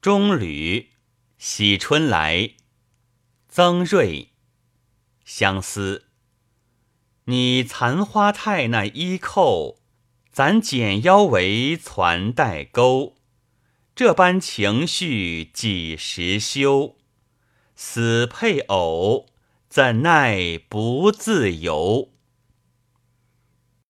中吕，喜春来。曾瑞，相思。你残花太那衣扣，咱剪腰围攒带钩。这般情绪几时休？死配偶怎奈不自由？